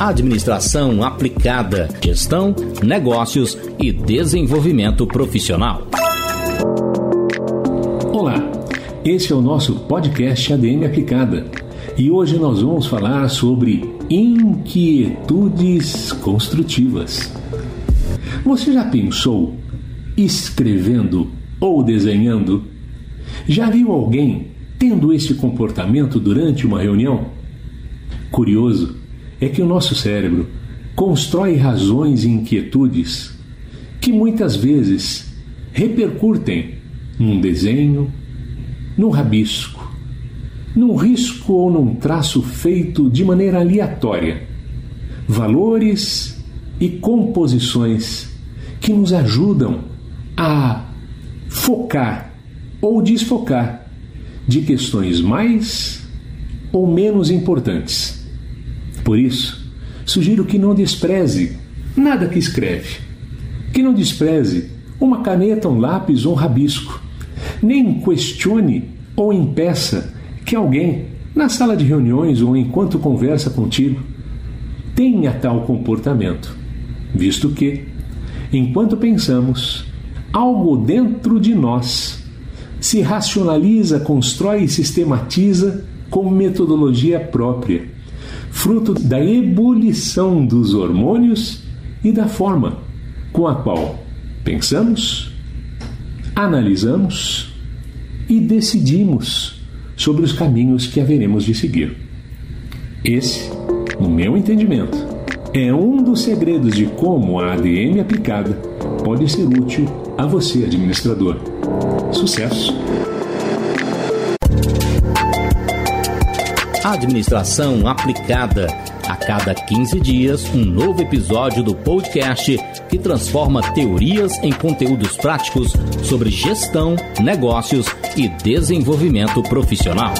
Administração aplicada, gestão, negócios e desenvolvimento profissional. Olá, esse é o nosso podcast ADM Aplicada e hoje nós vamos falar sobre inquietudes construtivas. Você já pensou escrevendo ou desenhando? Já viu alguém tendo esse comportamento durante uma reunião? Curioso é que o nosso cérebro constrói razões e inquietudes que muitas vezes repercutem num desenho, num rabisco, num risco ou num traço feito de maneira aleatória. Valores e composições que nos ajudam a focar ou desfocar de questões mais ou menos importantes por isso, sugiro que não despreze nada que escreve, que não despreze uma caneta, um lápis ou um rabisco, nem questione ou impeça que alguém, na sala de reuniões ou enquanto conversa contigo, tenha tal comportamento, visto que, enquanto pensamos, algo dentro de nós se racionaliza, constrói e sistematiza com metodologia própria fruto da ebulição dos hormônios e da forma com a qual pensamos, analisamos e decidimos sobre os caminhos que haveremos de seguir. Esse, no meu entendimento, é um dos segredos de como a ADM aplicada pode ser útil a você, administrador. Sucesso! Administração aplicada. A cada 15 dias, um novo episódio do podcast que transforma teorias em conteúdos práticos sobre gestão, negócios e desenvolvimento profissional.